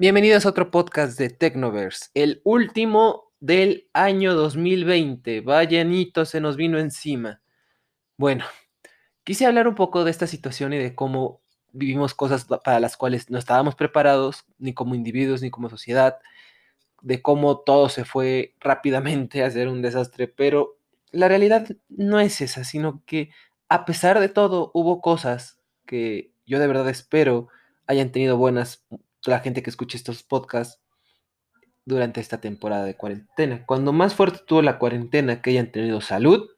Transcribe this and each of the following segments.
Bienvenidos a otro podcast de Technoverse, el último del año 2020. Vaya anito se nos vino encima. Bueno, quise hablar un poco de esta situación y de cómo vivimos cosas para las cuales no estábamos preparados, ni como individuos, ni como sociedad, de cómo todo se fue rápidamente a hacer un desastre, pero la realidad no es esa, sino que a pesar de todo hubo cosas que yo de verdad espero hayan tenido buenas la gente que escuche estos podcasts durante esta temporada de cuarentena. Cuando más fuerte tuvo la cuarentena, que hayan tenido salud,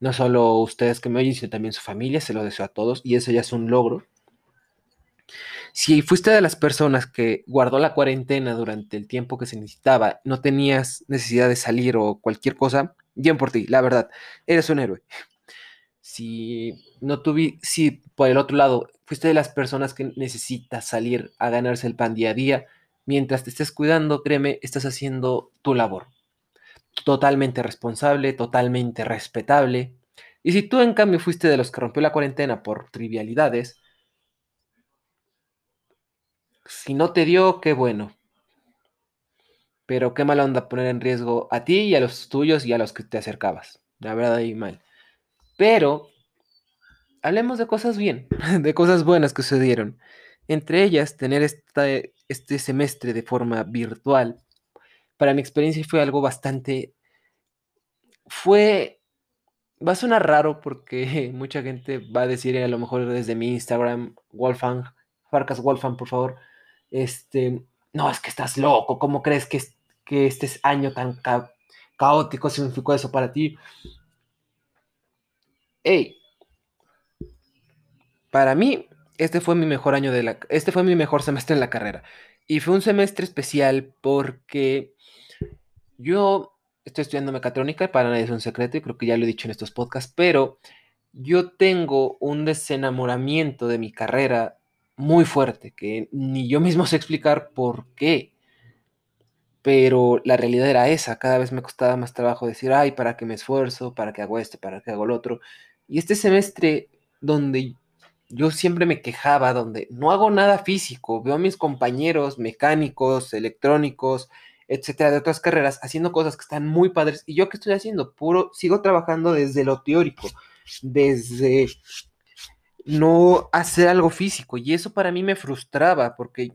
no solo ustedes que me oyen, sino también su familia, se lo deseo a todos y eso ya es un logro. Si fuiste de las personas que guardó la cuarentena durante el tiempo que se necesitaba, no tenías necesidad de salir o cualquier cosa, bien por ti, la verdad, eres un héroe. Si no tuve, si por el otro lado fuiste de las personas que necesitas salir a ganarse el pan día a día, mientras te estés cuidando, créeme, estás haciendo tu labor. Totalmente responsable, totalmente respetable. Y si tú en cambio fuiste de los que rompió la cuarentena por trivialidades, si no te dio, qué bueno. Pero qué mala onda poner en riesgo a ti y a los tuyos y a los que te acercabas. La verdad, ahí mal. Pero hablemos de cosas bien, de cosas buenas que sucedieron. Entre ellas, tener este semestre de forma virtual, para mi experiencia fue algo bastante... Fue... Va a sonar raro porque mucha gente va a decir a lo mejor desde mi Instagram, Wolfgang, Farcas Wolfgang, por favor, este, no, es que estás loco, ¿cómo crees que, que este año tan caótico significó eso para ti? Hey, para mí, este fue mi mejor año de la, este fue mi mejor semestre en la carrera. Y fue un semestre especial porque yo estoy estudiando mecatrónica, para nadie es un secreto y creo que ya lo he dicho en estos podcasts, pero yo tengo un desenamoramiento de mi carrera muy fuerte, que ni yo mismo sé explicar por qué. Pero la realidad era esa, cada vez me costaba más trabajo decir, ay, ¿para qué me esfuerzo? ¿Para qué hago esto? ¿Para qué hago lo otro? Y este semestre donde yo siempre me quejaba, donde no hago nada físico, veo a mis compañeros mecánicos, electrónicos, etcétera, de otras carreras, haciendo cosas que están muy padres. ¿Y yo qué estoy haciendo? Puro, sigo trabajando desde lo teórico, desde no hacer algo físico. Y eso para mí me frustraba porque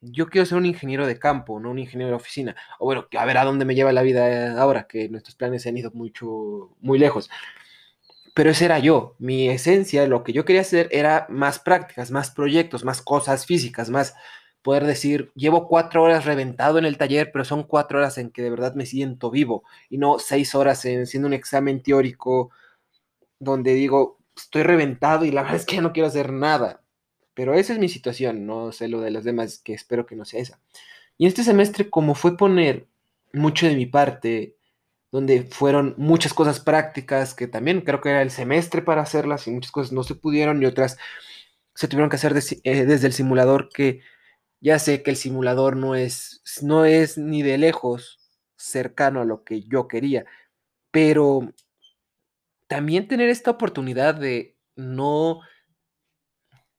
yo quiero ser un ingeniero de campo, no un ingeniero de oficina. O bueno, a ver a dónde me lleva la vida ahora, que nuestros planes se han ido mucho, muy lejos. Pero ese era yo. Mi esencia, lo que yo quería hacer era más prácticas, más proyectos, más cosas físicas, más poder decir, llevo cuatro horas reventado en el taller, pero son cuatro horas en que de verdad me siento vivo y no seis horas en, haciendo un examen teórico donde digo, estoy reventado y la verdad es que ya no quiero hacer nada. Pero esa es mi situación, no sé lo de las demás, que espero que no sea esa. Y este semestre, como fue poner mucho de mi parte, donde fueron muchas cosas prácticas, que también creo que era el semestre para hacerlas y muchas cosas no se pudieron y otras se tuvieron que hacer eh, desde el simulador, que ya sé que el simulador no es, no es ni de lejos cercano a lo que yo quería, pero también tener esta oportunidad de no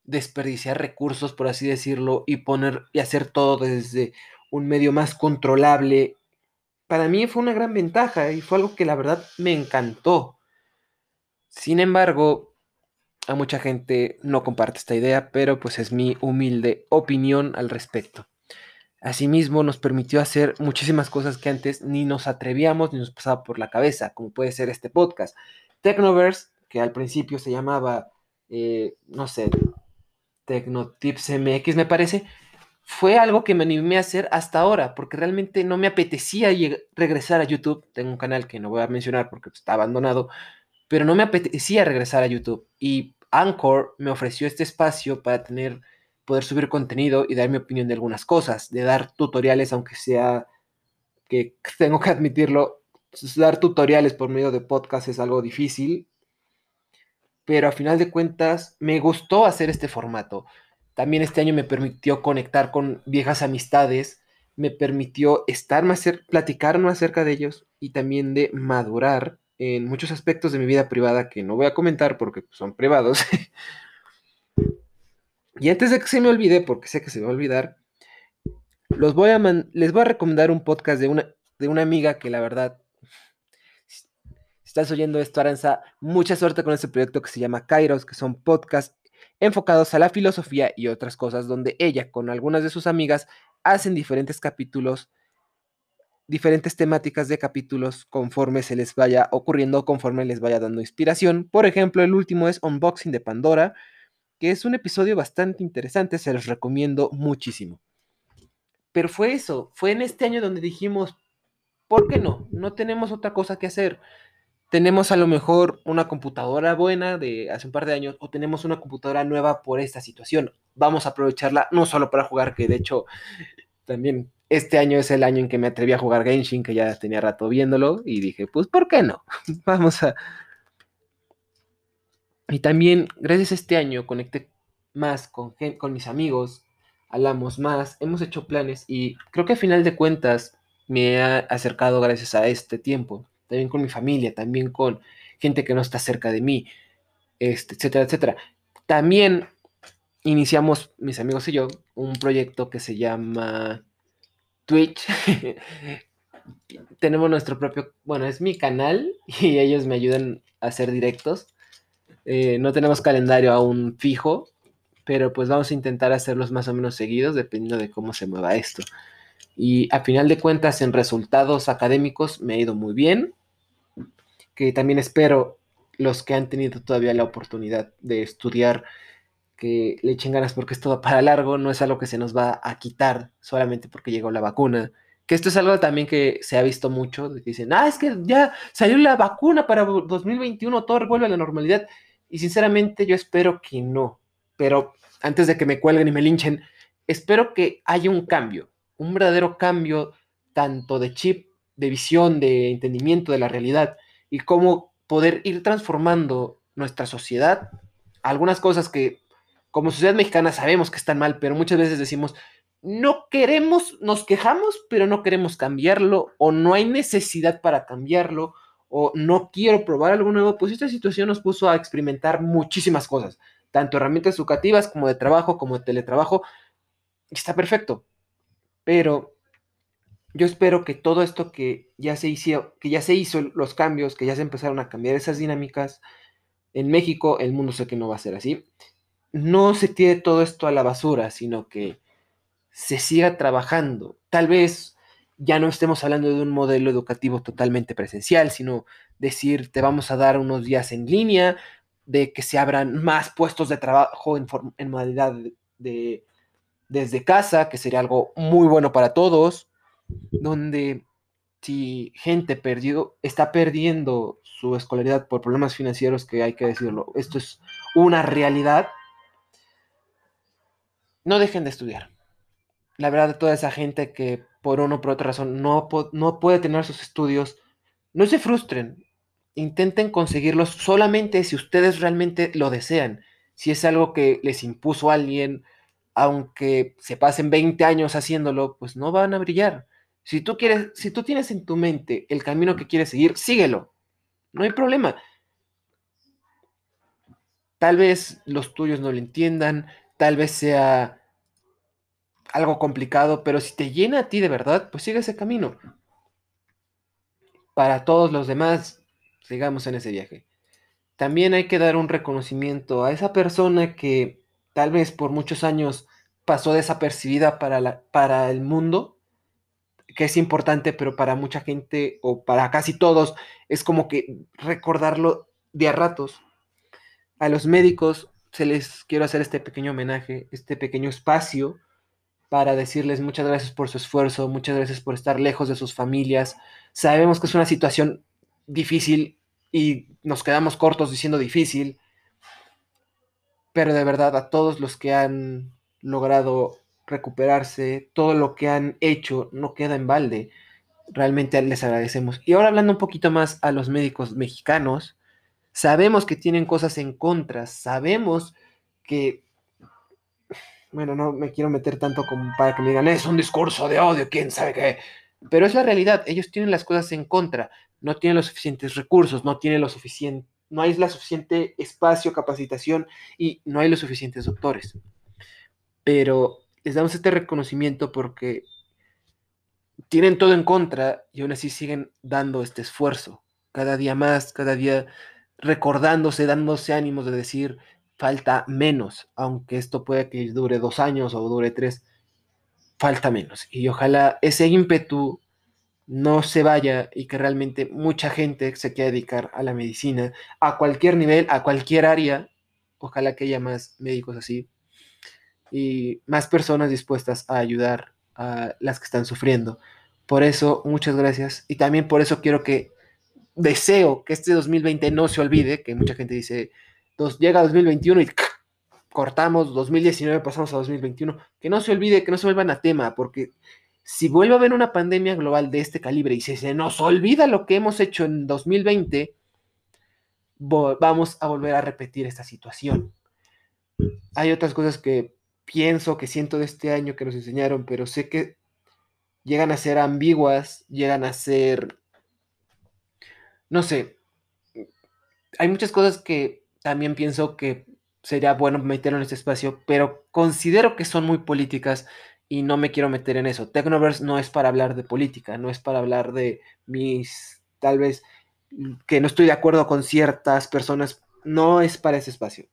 desperdiciar recursos, por así decirlo, y poner y hacer todo desde un medio más controlable, para mí fue una gran ventaja y fue algo que la verdad me encantó. Sin embargo, a mucha gente no comparte esta idea, pero pues es mi humilde opinión al respecto. Asimismo, nos permitió hacer muchísimas cosas que antes ni nos atrevíamos ni nos pasaba por la cabeza, como puede ser este podcast. Technoverse, que al principio se llamaba, eh, no sé, Tecnotips MX me parece, fue algo que me animé a hacer hasta ahora, porque realmente no me apetecía regresar a YouTube. Tengo un canal que no voy a mencionar porque está abandonado, pero no me apetecía regresar a YouTube. Y Anchor me ofreció este espacio para tener, poder subir contenido y dar mi opinión de algunas cosas, de dar tutoriales, aunque sea que tengo que admitirlo, dar tutoriales por medio de podcast es algo difícil, pero a final de cuentas me gustó hacer este formato. También este año me permitió conectar con viejas amistades, me permitió estar más platicar más acerca de ellos y también de madurar en muchos aspectos de mi vida privada que no voy a comentar porque son privados. y antes de que se me olvide, porque sé que se me va a olvidar, Los voy a les voy a recomendar un podcast de una, de una amiga que la verdad, si estás oyendo esto, Aranza, mucha suerte con este proyecto que se llama Kairos, que son podcasts enfocados a la filosofía y otras cosas, donde ella con algunas de sus amigas hacen diferentes capítulos, diferentes temáticas de capítulos conforme se les vaya ocurriendo, conforme les vaya dando inspiración. Por ejemplo, el último es Unboxing de Pandora, que es un episodio bastante interesante, se los recomiendo muchísimo. Pero fue eso, fue en este año donde dijimos, ¿por qué no? No tenemos otra cosa que hacer. Tenemos a lo mejor una computadora buena de hace un par de años o tenemos una computadora nueva por esta situación. Vamos a aprovecharla no solo para jugar, que de hecho también este año es el año en que me atreví a jugar Genshin, que ya tenía rato viéndolo y dije, pues, ¿por qué no? Vamos a... Y también, gracias a este año, conecté más con, con mis amigos, hablamos más, hemos hecho planes y creo que a final de cuentas me he acercado gracias a este tiempo, también con mi familia, también con gente que no está cerca de mí, este, etcétera, etcétera. También iniciamos, mis amigos y yo, un proyecto que se llama Twitch. Tenemos nuestro propio, bueno, es mi canal y ellos me ayudan a hacer directos. Eh, no tenemos calendario aún fijo, pero pues vamos a intentar hacerlos más o menos seguidos dependiendo de cómo se mueva esto. Y a final de cuentas, en resultados académicos me ha ido muy bien, que también espero los que han tenido todavía la oportunidad de estudiar, que le echen ganas porque es todo para largo, no es algo que se nos va a quitar solamente porque llegó la vacuna. Que esto es algo también que se ha visto mucho, dicen, ah, es que ya salió la vacuna para 2021, todo vuelve a la normalidad. Y sinceramente yo espero que no, pero antes de que me cuelguen y me linchen, espero que haya un cambio, un verdadero cambio tanto de chip, de visión, de entendimiento de la realidad y cómo poder ir transformando nuestra sociedad. Algunas cosas que como sociedad mexicana sabemos que están mal, pero muchas veces decimos, no queremos, nos quejamos, pero no queremos cambiarlo, o no hay necesidad para cambiarlo, o no quiero probar algo nuevo, pues esta situación nos puso a experimentar muchísimas cosas tanto herramientas educativas como de trabajo, como de teletrabajo. Está perfecto. Pero yo espero que todo esto que ya se hizo, que ya se hizo los cambios, que ya se empezaron a cambiar esas dinámicas en México, el mundo sé que no va a ser así. No se tire todo esto a la basura, sino que se siga trabajando. Tal vez ya no estemos hablando de un modelo educativo totalmente presencial, sino decir, te vamos a dar unos días en línea, de que se abran más puestos de trabajo en, en modalidad de, desde casa, que sería algo muy bueno para todos, donde si gente perdido, está perdiendo su escolaridad por problemas financieros, que hay que decirlo, esto es una realidad, no dejen de estudiar. La verdad, toda esa gente que por una o por otra razón no, no puede tener sus estudios, no se frustren, intenten conseguirlos solamente si ustedes realmente lo desean. Si es algo que les impuso alguien, aunque se pasen 20 años haciéndolo, pues no van a brillar. Si tú quieres, si tú tienes en tu mente el camino que quieres seguir, síguelo. No hay problema. Tal vez los tuyos no lo entiendan, tal vez sea algo complicado, pero si te llena a ti de verdad, pues sigue ese camino. Para todos los demás, sigamos en ese viaje. También hay que dar un reconocimiento a esa persona que tal vez por muchos años pasó desapercibida para, la, para el mundo, que es importante, pero para mucha gente o para casi todos es como que recordarlo de a ratos. A los médicos se les quiero hacer este pequeño homenaje, este pequeño espacio para decirles muchas gracias por su esfuerzo, muchas gracias por estar lejos de sus familias. Sabemos que es una situación difícil y nos quedamos cortos diciendo difícil, pero de verdad a todos los que han logrado recuperarse, todo lo que han hecho no queda en balde. Realmente les agradecemos. Y ahora hablando un poquito más a los médicos mexicanos, sabemos que tienen cosas en contra, sabemos que, bueno, no me quiero meter tanto como para que me digan, es un discurso de odio, quién sabe qué, pero es la realidad, ellos tienen las cosas en contra, no tienen los suficientes recursos, no tienen lo suficiente, no hay la suficiente espacio, capacitación y no hay los suficientes doctores. Pero les damos este reconocimiento porque tienen todo en contra y aún así siguen dando este esfuerzo. Cada día más, cada día recordándose, dándose ánimos de decir, falta menos, aunque esto puede que dure dos años o dure tres, falta menos. Y ojalá ese ímpetu no se vaya y que realmente mucha gente se quiera dedicar a la medicina, a cualquier nivel, a cualquier área. Ojalá que haya más médicos así y más personas dispuestas a ayudar a las que están sufriendo. Por eso, muchas gracias. Y también por eso quiero que, deseo que este 2020 no se olvide, que mucha gente dice, dos, llega 2021 y cortamos, 2019 pasamos a 2021, que no se olvide, que no se vuelvan a tema, porque si vuelve a haber una pandemia global de este calibre y si se nos olvida lo que hemos hecho en 2020, vamos a volver a repetir esta situación. Hay otras cosas que pienso, que siento de este año que nos enseñaron, pero sé que llegan a ser ambiguas, llegan a ser, no sé, hay muchas cosas que también pienso que sería bueno meter en este espacio, pero considero que son muy políticas y no me quiero meter en eso. Technoverse no es para hablar de política, no es para hablar de mis, tal vez, que no estoy de acuerdo con ciertas personas, no es para ese espacio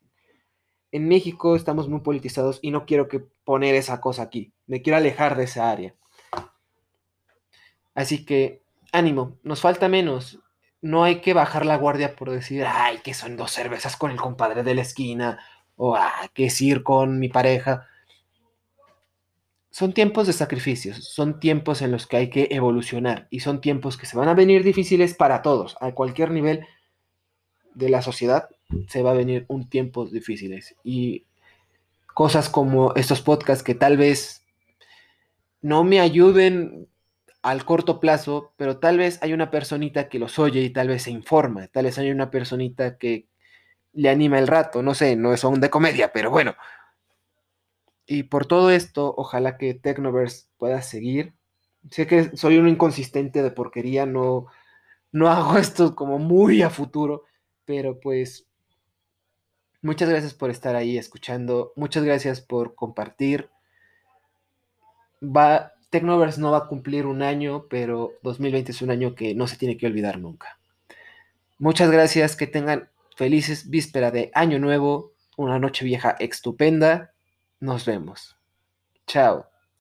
en México estamos muy politizados y no quiero que poner esa cosa aquí. Me quiero alejar de esa área. Así que, ánimo, nos falta menos. No hay que bajar la guardia por decir, ay, que son dos cervezas con el compadre de la esquina, o ah, que es ir con mi pareja. Son tiempos de sacrificios, son tiempos en los que hay que evolucionar y son tiempos que se van a venir difíciles para todos, a cualquier nivel de la sociedad, se va a venir un tiempos difíciles y cosas como estos podcasts que tal vez no me ayuden al corto plazo, pero tal vez hay una personita que los oye y tal vez se informa, tal vez hay una personita que le anima el rato, no sé, no son de comedia, pero bueno. Y por todo esto, ojalá que Technoverse pueda seguir. Sé que soy un inconsistente de porquería, no, no hago esto como muy a futuro, pero pues Muchas gracias por estar ahí escuchando. Muchas gracias por compartir. Va, Technoverse no va a cumplir un año, pero 2020 es un año que no se tiene que olvidar nunca. Muchas gracias, que tengan felices víspera de Año Nuevo, una noche vieja estupenda. Nos vemos. Chao.